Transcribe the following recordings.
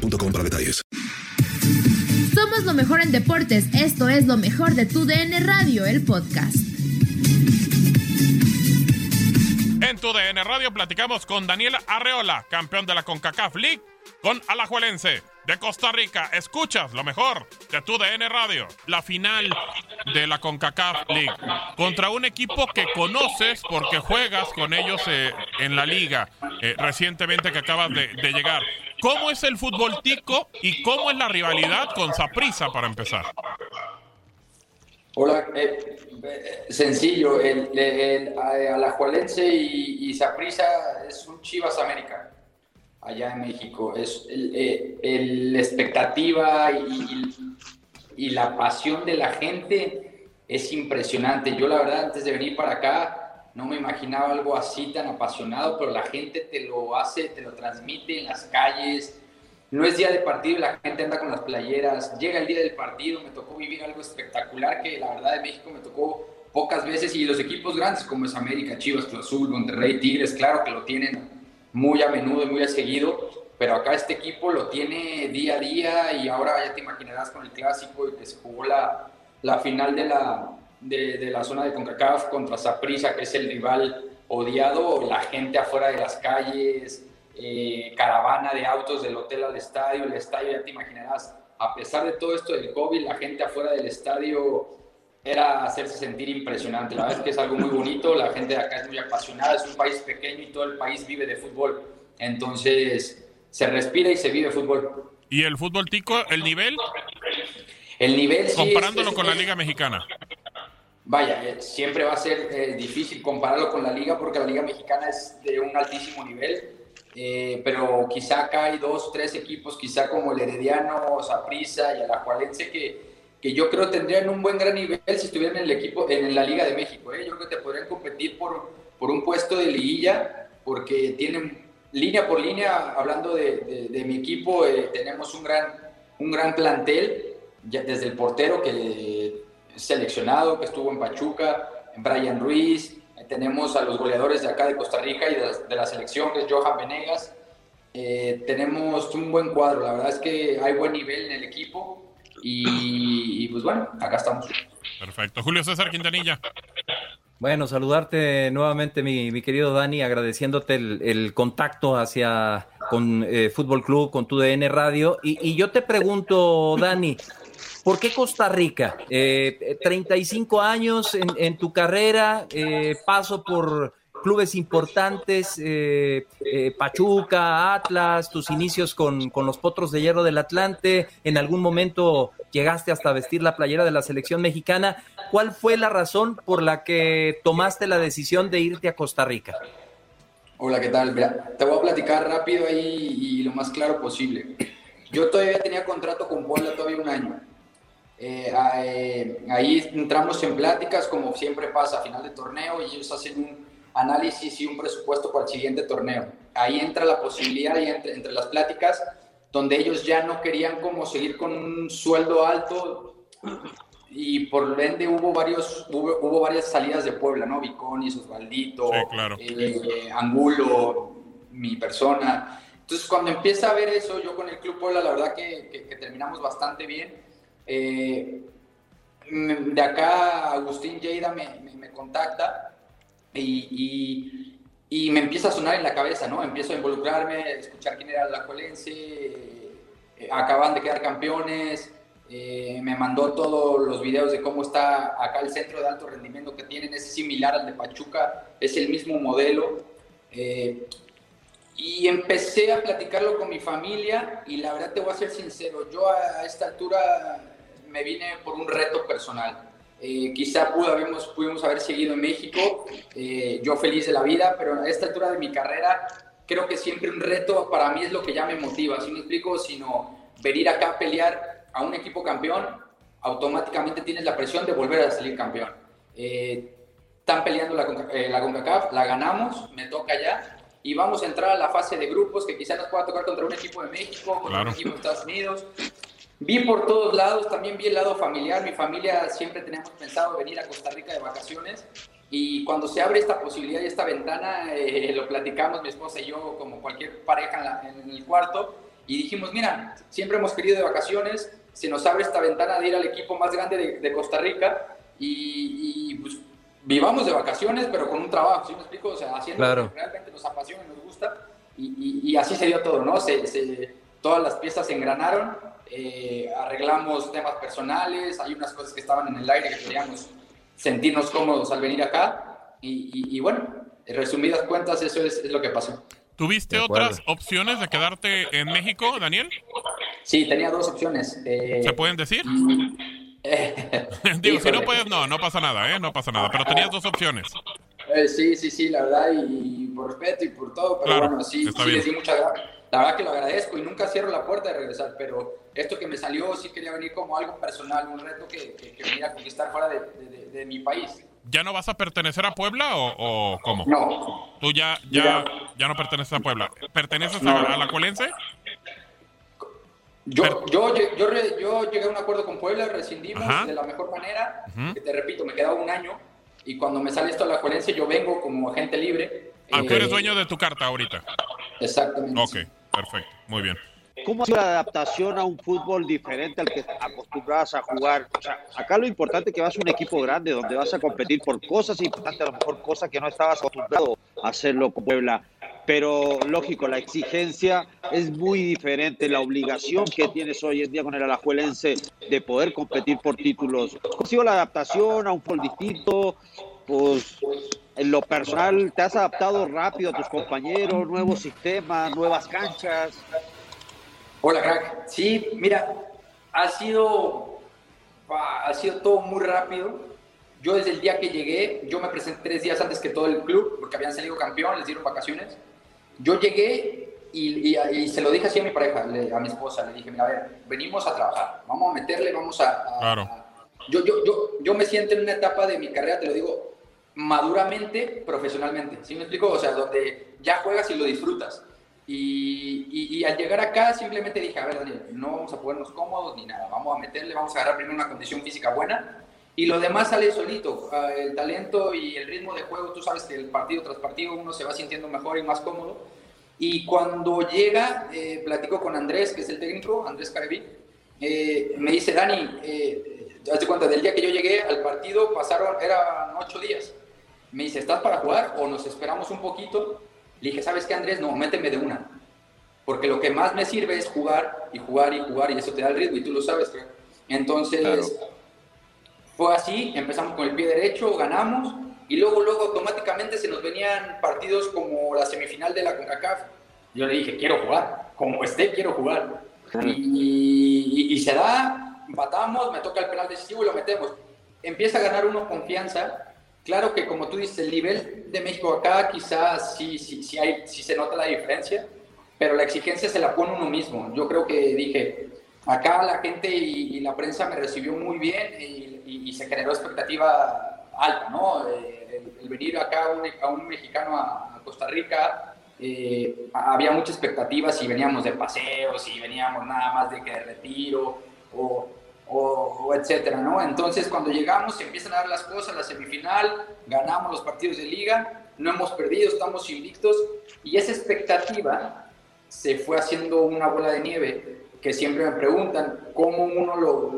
para detalles. Somos lo mejor en deportes. Esto es lo mejor de tu DN Radio, el podcast. En tu DN Radio platicamos con Daniel Arreola, campeón de la CONCACAF League, con Alajuelense de Costa Rica. Escuchas lo mejor de tu DN Radio. La final de la CONCACAF League contra un equipo que conoces porque juegas con ellos eh, en la liga eh, recientemente que acabas de, llegar. ¿Cómo es el fútbol tico y cómo es la rivalidad con Saprisa para empezar? Hola, eh, sencillo, el, el, Alajuelense y Saprisa es un Chivas América allá en México. Es el, eh, expectativa y, la pasión de la gente es impresionante. Yo la verdad antes de venir para acá no me imaginaba algo así tan apasionado, pero la gente te lo hace, te lo transmite en las calles. No es día de partido la gente anda con las playeras. Llega el día del partido, me tocó vivir algo espectacular que la verdad de México me tocó pocas veces y los equipos grandes como es América, Chivas, Cruz Azul, Monterrey, Tigres, claro que lo tienen muy a menudo y muy a seguido, pero acá este equipo lo tiene día a día y ahora ya te imaginarás con el clásico y que se jugó la, la final de la, de, la zona de CONCACAF contra Saprissa, que es el rival odiado, la gente afuera de las calles, eh, caravana de autos del hotel al estadio, el estadio ya te imaginarás, a pesar de todo esto del COVID, la gente afuera del estadio era hacerse sentir impresionante. La verdad es que es algo muy bonito, la gente de acá es muy apasionada, es un país pequeño y todo el país vive de fútbol. Entonces, se respira y se vive fútbol. ¿Y el fútbol tico, el nivel? El nivel sí Comparándolo con la Liga Mexicana. Vaya, eh, siempre va a ser eh, difícil compararlo con la liga porque la liga mexicana es de un altísimo nivel, eh, pero quizá acá hay dos, tres equipos, quizá como el Herediano, Saprissa y el Ajualense que, que yo creo tendrían un buen gran nivel si estuvieran en el equipo, en la Liga de México. Yo creo que te podrían competir por, por un puesto de liguilla porque tienen línea por línea, hablando de, de, mi equipo, tenemos un gran, un gran plantel, ya desde el portero que seleccionado que estuvo en Pachuca, en Brian Ruiz, eh, tenemos a los goleadores de acá de Costa Rica y de la, selección, que es Johan Venegas. Eh, tenemos un buen cuadro, la verdad es que hay buen nivel en el equipo y, pues bueno, acá estamos. Perfecto. Julio César Quintanilla. Bueno, saludarte nuevamente, mi, querido Dani, agradeciéndote el, contacto hacia con eh, Fútbol Club, con tu DN Radio. Y, y, yo te pregunto, Dani, ¿Por qué Costa Rica? Eh, 35 años en, tu carrera, eh, paso por clubes importantes, eh, eh, Pachuca, Atlas, tus inicios con, los Potros de Hierro del Atlante, en algún momento llegaste hasta vestir la playera de la selección mexicana. ¿Cuál fue la razón por la que tomaste la decisión de irte a Costa Rica? Hola, ¿qué tal? te voy a platicar rápido ahí y lo más claro posible. Yo todavía tenía contrato con Puebla todavía un año. Eh, ahí entramos en pláticas, como siempre pasa a final de torneo, y ellos hacen un análisis y un presupuesto para el siguiente torneo. Ahí entra la posibilidad, y entre, entre las pláticas, donde ellos ya no querían como seguir con un sueldo alto y por ende hubo varios hubo, hubo varias salidas de Puebla, ¿no? Viconis, Osvaldito, eh, Angulo, mi persona. Entonces cuando empieza a ver eso, yo con el Club Puebla, la verdad que, que terminamos bastante bien eh, de acá Agustín Lleida me, contacta y, y, me empieza a sonar en la cabeza, ¿no? Empiezo a involucrarme, a escuchar quién era la Colense, eh, acaban de quedar campeones, eh, me mandó todos los videos de cómo está acá el centro de alto rendimiento que tienen, es similar al de Pachuca, es el mismo modelo. y empecé a platicarlo con mi familia y la verdad te voy a ser sincero, yo a esta altura me vine por un reto personal. Eh, quizá pudimos, pudimos haber seguido en México, eh, yo feliz de la vida, pero a esta altura de mi carrera creo que siempre un reto para mí es lo que ya me motiva, si me explico, sino venir acá a pelear a un equipo campeón, automáticamente tienes la presión de volver a salir campeón. Eh, están peleando la, eh, la CONCACAF, la ganamos, me toca ya, y vamos a entrar a la fase de grupos que quizás nos pueda tocar contra un equipo de México, contra un equipo de Estados Unidos. Vi por todos lados, también vi el lado familiar. Mi familia siempre teníamos pensado venir a Costa Rica de vacaciones y cuando se abre esta posibilidad y esta ventana, eh, lo platicamos mi esposa y yo como cualquier pareja en, el cuarto y dijimos, mira, siempre hemos querido de vacaciones, se nos abre esta ventana de ir al equipo más grande de, Costa Rica y, pues vivamos de vacaciones, pero con un trabajo, ¿sí me explico? O sea, haciendo lo que realmente nos apasiona y nos gusta. Y, así se dio todo, ¿no? Se, todas las piezas se engranaron, eh, arreglamos temas personales, hay unas cosas que estaban en el aire que queríamos sentirnos cómodos al venir acá. Y, bueno, en resumidas cuentas, eso es, lo que pasó. ¿Tuviste otras opciones de quedarte en México, Daniel? Sí, tenía dos opciones. Eh, ¿Se pueden decir? Digo, si no puedes, no, no pasa nada, ¿eh? No pasa nada, pero tenías dos opciones. Eh, sí, sí, sí, la verdad, y, por respeto y por todo, pero bueno, sí, sí les di muchas gracias. La verdad que lo agradezco y nunca cierro la puerta de regresar, pero esto que me salió sí quería venir como algo personal, un reto que, que, venir a conquistar fuera de, de, mi país. ¿Ya no vas a pertenecer a Puebla o, cómo? No. ¿Tú ya, ya, ya no perteneces a Puebla? ¿Perteneces a, la Cuelense? Yo, yo, yo, yo, llegué a un acuerdo con Puebla, rescindimos de la mejor manera, que te repito, me quedaba un año, y cuando me sale esto a la Cuelense yo vengo como agente libre. Ah, tú eres dueño de tu carta ahorita. Exactamente. Ok, perfecto, muy bien. ¿Cómo ha sido la adaptación a un fútbol diferente al que acostumbrabas a jugar? O sea, acá lo importante es que vas a un equipo grande donde vas a competir por cosas importantes, a lo mejor cosas que no estabas acostumbrado a hacerlo con Puebla. Pero lógico, la exigencia es muy diferente, la obligación que tienes hoy en día con el Alajuelense de poder competir por títulos. ¿Cómo ha sido la adaptación a un fútbol distinto? Pues en lo personal, ¿te has adaptado rápido a tus compañeros, nuevos sistemas, nuevas canchas? Hola, crack. Sí, mira, ha sido, ha sido todo muy rápido. Yo desde el día que llegué, yo me presenté tres días antes que todo el club, porque habían salido campeón, les dieron vacaciones. Yo llegué y, y, se lo dije así a mi pareja, a mi esposa, le dije, mira, a ver, venimos a trabajar, vamos a meterle, vamos a... claro. yo, yo, yo, yo me siento en una etapa de mi carrera, te lo digo, maduramente, profesionalmente. ¿Sí me explico? O sea, donde ya juegas y lo disfrutas. Y, al llegar acá simplemente dije, a ver, Daniel, no vamos a ponernos cómodos ni nada, vamos a meterle, vamos a agarrar primero una condición física buena y lo demás sale solito. Ah, el talento y el ritmo de juego, tú sabes que el partido tras partido uno se va sintiendo mejor y más cómodo. Y cuando llega, eh, platico con Andrés, que es el técnico, Andrés Careví, eh, me dice, Dani, eh, hazte cuenta, del día que yo llegué al partido pasaron, eran ocho días. Me dice, ¿estás para jugar o nos esperamos un poquito? Le dije, ¿sabes qué, Andrés? No, méteme de una. Porque lo que más me sirve es jugar y jugar y jugar y eso te da el ritmo y tú lo sabes. Entonces, fue así, empezamos con el pie derecho, ganamos y luego, luego automáticamente se nos venían partidos como la semifinal de la CONCACAF. Yo le dije, quiero jugar, como esté, quiero jugar. Y, y, se da, empatamos, me toca el penal decisivo y lo metemos. Empieza a ganar uno confianza Claro que como tú dices, el nivel de México acá quizás sí, sí, sí, hay, sí se nota la diferencia, pero la exigencia se la pone uno mismo. Yo creo que dije, acá la gente y, la prensa me recibió muy bien y, se generó expectativa alta, ¿no? Eh, el, venir acá a un, mexicano a, Costa Rica, eh, había mucha expectativa si veníamos de paseo, si veníamos nada más de que de retiro, o o, etcétera, ¿no? Entonces, cuando llegamos, se empiezan a dar las cosas, la semifinal, ganamos los partidos de liga, no hemos perdido, estamos invictos, y esa expectativa se fue haciendo una bola de nieve, que siempre me preguntan cómo uno lo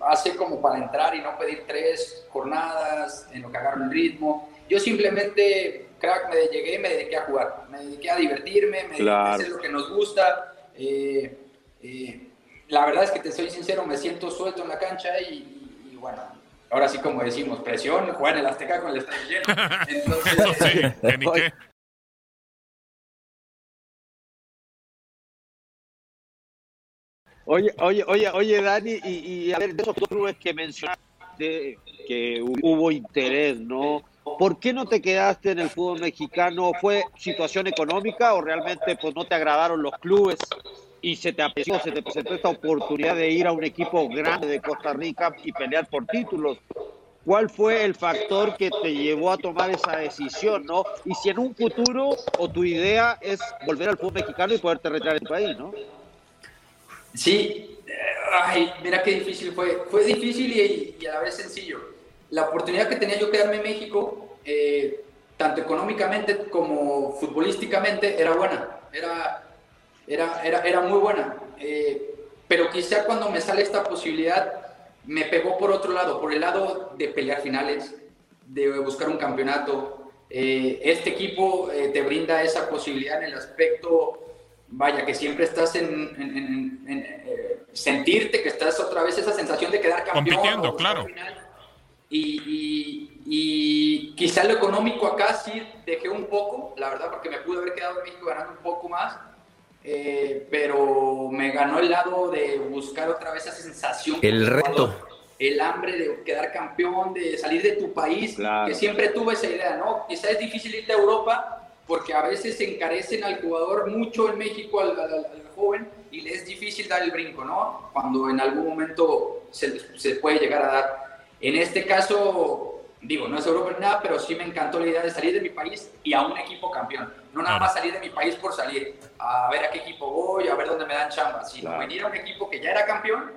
hace como para entrar y no pedir tres jornadas en lo que agarro el ritmo. Yo simplemente, crack, me llegué y me dediqué a jugar, me dediqué a divertirme, me dediqué a hacer lo que nos gusta. Eh, eh, la verdad es que te soy sincero, me siento suelto en la cancha y, bueno, ahora sí como decimos, presión, jugar en el Azteca con el estadio lleno. Entonces, Oye, oye, oye, oye, Dani, y, a ver, de esos clubes que mencionaste, que hubo interés, ¿no? ¿Por qué no te quedaste en el fútbol mexicano? ¿Fue situación económica o realmente pues no te agradaron los clubes y se te apreció, se te presentó esta oportunidad de ir a un equipo grande de Costa Rica y pelear por títulos? ¿Cuál fue el factor que te llevó a tomar esa decisión, no? Y si en un futuro o tu idea es volver al fútbol mexicano y poderte retirar tu país, ¿no? Sí, ay, mira qué difícil fue. Fue difícil y, a la vez sencillo. La oportunidad que tenía yo quedarme en México, eh, tanto económicamente como futbolísticamente, era buena. Era, era, era, era muy buena. Eh, pero quizá cuando me sale esta posibilidad, me pegó por otro lado, por el lado de pelear finales, de buscar un campeonato. Eh, este equipo eh, te brinda esa posibilidad en el aspecto, vaya, que siempre estás en, eh, sentirte que estás otra vez esa sensación de quedar campeón. Compitiendo, claro. Y, y, quizá lo económico acá sí dejé un poco, la verdad, porque me pude haber quedado en México ganando un poco más eh, pero me ganó el lado de buscar otra vez esa sensación. El reto. El hambre de quedar campeón, de salir de tu país, que siempre tuve esa idea, ¿no? Quizás es difícil irte a Europa porque a veces se encarecen al jugador mucho en México, al, joven, y le es difícil dar el brinco, ¿no? Cuando en algún momento se, se puede llegar a dar. En este caso, digo, no es Europa ni nada, pero sí me encantó la idea de salir de mi país y a un equipo campeón. No nada más salir de mi país por salir, a ver a qué equipo voy, a ver dónde me dan chamba, sino venir a un equipo que ya era campeón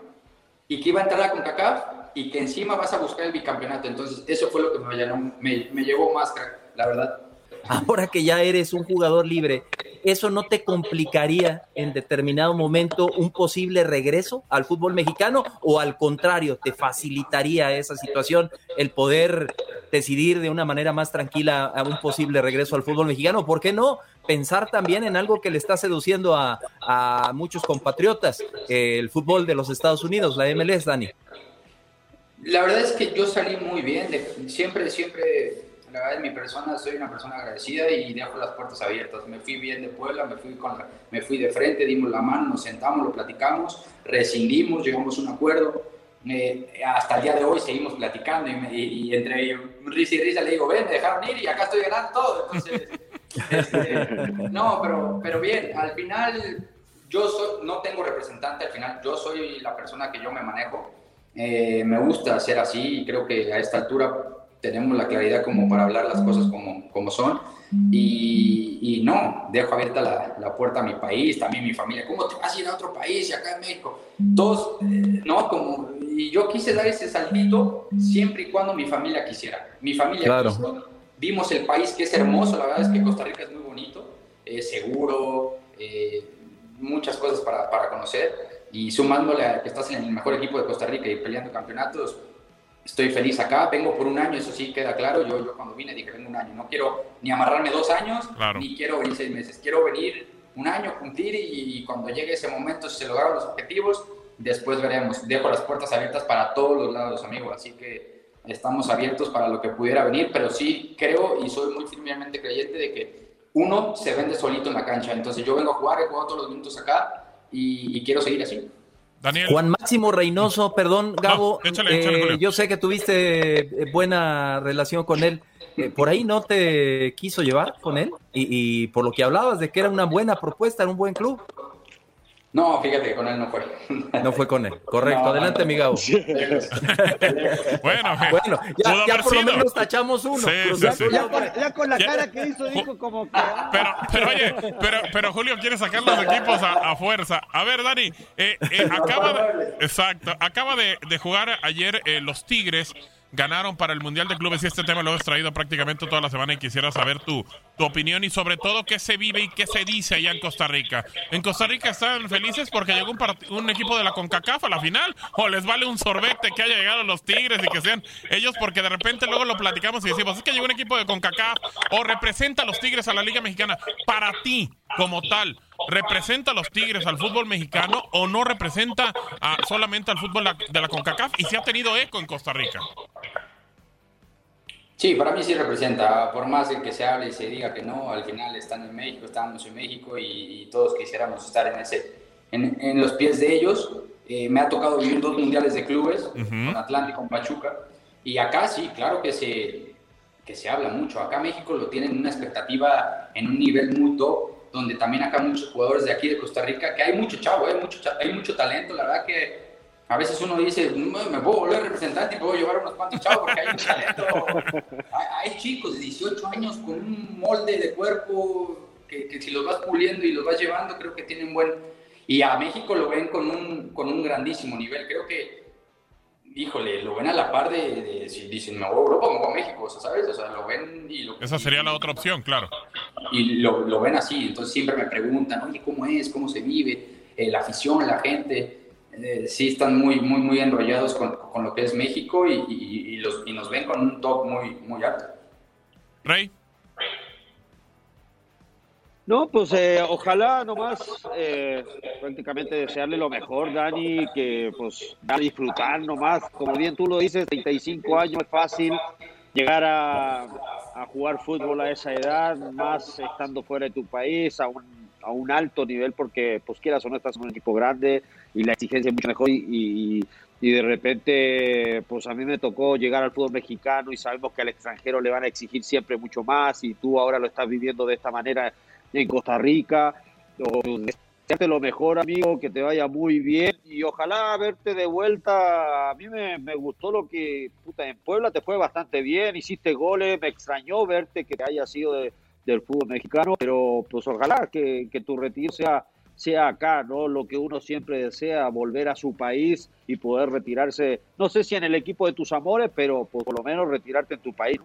y que iba a entrar a CONCACAF y que encima vas a buscar el bicampeonato. Entonces, eso fue lo que me, me, me llevó más, la verdad. Ahora que ya eres un jugador libre, ¿eso no te complicaría en determinado momento un posible regreso al fútbol mexicano o al contrario, te facilitaría esa situación el poder decidir de una manera más tranquila a un posible regreso al fútbol mexicano? ¿Por qué no pensar también en algo que le está seduciendo a, muchos compatriotas, el fútbol de los Estados Unidos, la MLS, Dani? La verdad es que yo salí muy bien, siempre, siempre la verdad, mi persona, soy una persona agradecida y dejo las puertas abiertas. Me fui bien de Puebla, me fui, con me fui de frente, dimos la mano, nos sentamos, lo platicamos, rescindimos, llegamos a un acuerdo. Eh, hasta el día de hoy seguimos platicando y, entre risa y risa le digo, ven, me dejaron ir y acá estoy ganando todo. Entonces, este, no, pero, pero bien, al final yo no tengo representante, al final yo soy la persona que yo me manejo. Eh, me gusta ser así y creo que a esta altura tenemos la claridad como para hablar las cosas como, como son. Y, y, no, dejo abierta la, la, puerta a mi país, también mi familia. ¿Cómo te vas a ir a otro país y acá en México? Todos, eh, no, como, y yo quise dar ese saltito siempre y cuando mi familia quisiera. Mi familia claro. Vimos el país que es hermoso, la verdad es que Costa Rica es muy bonito, es seguro, eh, muchas cosas para, para conocer. Y sumándole a que estás en el mejor equipo de Costa Rica y peleando campeonatos, estoy feliz acá, vengo por un año, eso sí queda claro, yo, yo cuando vine dije vengo un año, no quiero ni amarrarme dos años, ni quiero venir seis meses, quiero venir un año, cumplir y, cuando llegue ese momento, si se lograron los objetivos, después veremos, dejo las puertas abiertas para todos los lados, amigos, así que estamos abiertos para lo que pudiera venir, pero sí creo y soy muy firmemente creyente de que uno se vende solito en la cancha, entonces yo vengo a jugar, he jugado todos los minutos acá y quiero seguir así. Juan Máximo Reynoso, perdón, Gabo. Eh, yo sé que tuviste eh, buena relación con él. Eh, ¿Por ahí no te quiso llevar con él? Y, y, por lo que hablabas de que era una buena propuesta, era un buen club. No, fíjate que con él no fue. No fue con él, correcto. Adelante, mi Gabo. bueno, bueno, ya, por lo menos tachamos uno. ya, con la cara que hizo, dijo como que. Ah. Pero, pero oye, pero, pero Julio quiere sacar los equipos a, fuerza. A ver, Dani, eh, eh, acaba de, exacto, acaba de, de jugar ayer eh, los Tigres ganaron para el Mundial de Clubes y este tema lo has traído prácticamente toda la semana y quisiera saber tu, tu opinión y sobre todo qué se vive y qué se dice allá en Costa Rica. ¿En Costa Rica están felices porque llegó un, un equipo de la CONCACAF a la final? ¿O les vale un sorbete que haya llegado los Tigres y que sean ellos porque de repente luego lo platicamos y decimos, es que llegó un equipo de CONCACAF o representa a los Tigres a la Liga Mexicana? Para ti, como tal, ¿representa a los Tigres al fútbol mexicano o no representa solamente al fútbol de la CONCACAF y si ha tenido eco en Costa Rica? Sí, para mí sí representa, por más de que se hable y se diga que no, al final están en México, estamos en México y, todos quisiéramos estar en, ese, en, los pies de ellos. Eh, me ha tocado vivir dos mundiales de clubes, con Atlanta y con Pachuca, y acá sí, claro que se, que se habla mucho. Acá México lo tienen una expectativa en un nivel muy top, donde también acá muchos jugadores de aquí de Costa Rica, que hay mucho chavo, hay mucho, hay mucho talento, la verdad que a veces uno dice, me puedo volver representante y puedo llevar unos cuantos chavos porque hay mucho talento. hay, hay, chicos de 18 años con un molde de cuerpo que, que si los vas puliendo y los vas llevando, creo que tienen buen... Y a México lo ven con un, con un grandísimo nivel. Creo que híjole, lo ven a la par de, si dicen, me voy a Europa, me voy a México, ¿sabes? O sea, lo ven y lo... Esa sería la otra opción, claro. Y lo, lo, ven así, entonces siempre me preguntan, oye, ¿cómo es? ¿Cómo se vive? Eh, la afición, la gente. Eh, sí están muy, muy, muy enrollados con, con lo que es México y, y, y, los, y nos ven con un top muy, muy alto. Rey. No, pues eh, ojalá nomás eh, prácticamente desearle lo mejor, Dani, que pues a disfrutar nomás, como bien tú lo dices, 35 años es fácil llegar a, jugar fútbol a esa edad, más estando fuera de tu país, a un, a un alto nivel, porque pues quieras o no estás en un equipo grande y la exigencia es mucho mejor y, y, y de repente pues a mí me tocó llegar al fútbol mexicano y sabemos que al extranjero le van a exigir siempre mucho más y tú ahora lo estás viviendo de esta manera en Costa Rica. Desearte lo mejor, amigo, que te vaya muy bien y ojalá verte de vuelta. A mí me, gustó lo que, puta, en Puebla te fue bastante bien, hiciste goles, me extrañó verte que haya sido de, del fútbol mexicano, pero pues ojalá que, que tu retiro sea, sea acá, ¿no? Lo que uno siempre desea, volver a su país y poder retirarse, no sé si en el equipo de tus amores, pero pues, por lo menos retirarte en tu país.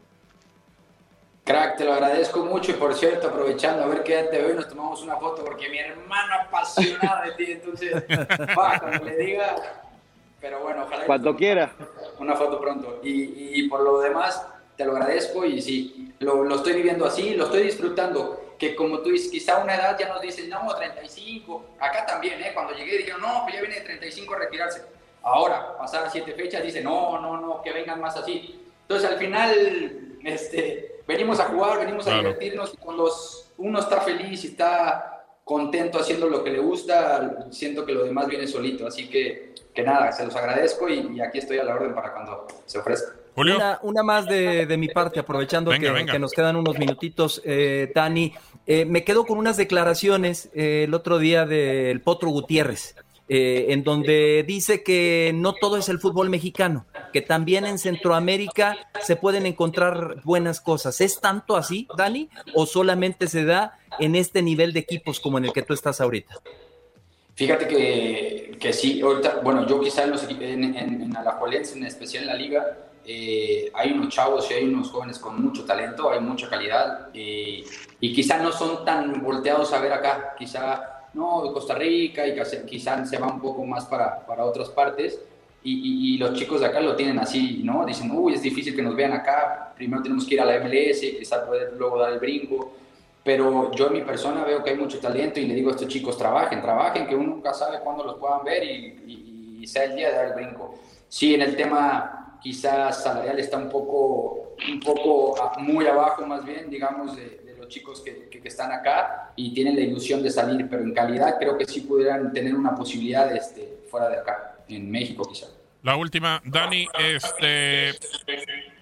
Crack, te lo agradezco mucho y por cierto, aprovechando a ver qué te veo, nos tomamos una foto porque mi hermano apasionado de ti, entonces, va, cuando le diga, pero bueno, ojalá. Cuando quiera. Una foto pronto. Y, y, por lo demás, te lo agradezco y sí, lo, lo, estoy viviendo así, lo estoy disfrutando. Que como tú dices, quizá una edad ya nos dicen, no, 35. Acá también, ¿eh? Cuando llegué dijeron, no, pues ya viene de 35 a retirarse. Ahora, pasar siete fechas, dicen, no, no, no, que vengan más así. Entonces, al final, este venimos a jugar, venimos a divertirnos y cuando uno está feliz y está contento haciendo lo que le gusta, siento que lo demás viene solito. Así que, que nada, se los agradezco y, y aquí estoy a la orden para cuando se ofrezca. Julio. Una, una más de, de, mi parte, aprovechando venga, que, venga. que, nos quedan unos minutitos, eh, Dani. Eh, me quedo con unas declaraciones eh, el otro día del Potro Gutiérrez. Eh, en donde dice que no todo es el fútbol mexicano, que también en Centroamérica se pueden encontrar buenas cosas. ¿Es tanto así, Dani, o solamente se da en este nivel de equipos como en el que tú estás ahorita? Fíjate que, que sí, ahorita, bueno, yo quizá en, los, en, en, en Alajuelense, en especial en la liga, eh, hay unos chavos y hay unos jóvenes con mucho talento, hay mucha calidad eh, y quizá no son tan volteados a ver acá, quizá no, de Costa Rica y quizás se va un poco más para, para otras partes. Y, y, los chicos de acá lo tienen así, ¿no? Dicen, uy, es difícil que nos vean acá, primero tenemos que ir a la MLS, quizás poder luego dar el brinco. Pero yo en mi persona veo que hay mucho talento y le digo a estos chicos, trabajen, trabajen, que uno nunca sabe cuándo los puedan ver y, y sea el día de dar el brinco. Sí, en el tema quizás salarial está un poco, un poco muy abajo más bien, digamos, de, chicos que, están acá y tienen la ilusión de salir, pero en calidad creo que sí pudieran tener una posibilidad este, fuera de acá, en México quizá. La última, Dani, este,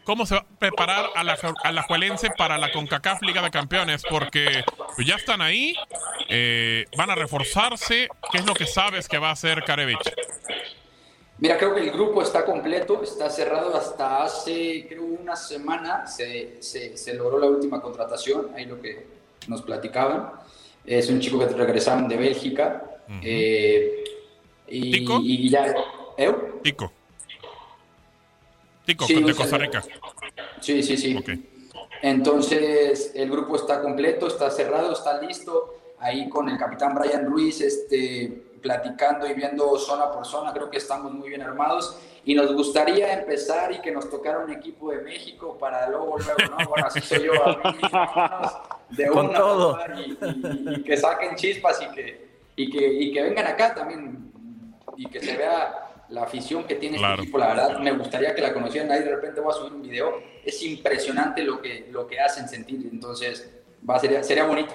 ¿cómo se va a preparar a la, a la Juelense para la CONCACAF Liga de Campeones? Porque ya están ahí, eh, van a reforzarse, ¿qué es lo que sabes que va a hacer Karevich? Mira, creo que el grupo está completo, está cerrado hasta hace, creo, una semana. Se, se, se, logró la última contratación, ahí lo que nos platicaban. Es un chico que regresaron de Bélgica. Uh -huh. eh, y, ¿Tico? y ya. ¿Eh? Tico. Tico, sí, de Costa Rica. Sí, sí, sí. Okay. Entonces, el grupo está completo, está cerrado, está listo. Ahí con el capitán Brian Ruiz, este platicando y viendo zona por zona, creo que estamos muy bien armados y nos gustaría empezar y que nos tocara un equipo de México para luego, luego ¿no? Bueno, así soy yo, a mí, de Con una, todo. Y, y, y, que saquen chispas y que, y, que, y que vengan acá también y que se vea la afición que tiene claro. este equipo, la verdad, me gustaría que la conocieran, ahí de repente voy a subir un video, es impresionante lo que, lo que hacen sentir, entonces va, sería, sería bonito.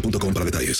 boostmobile.com para detalles.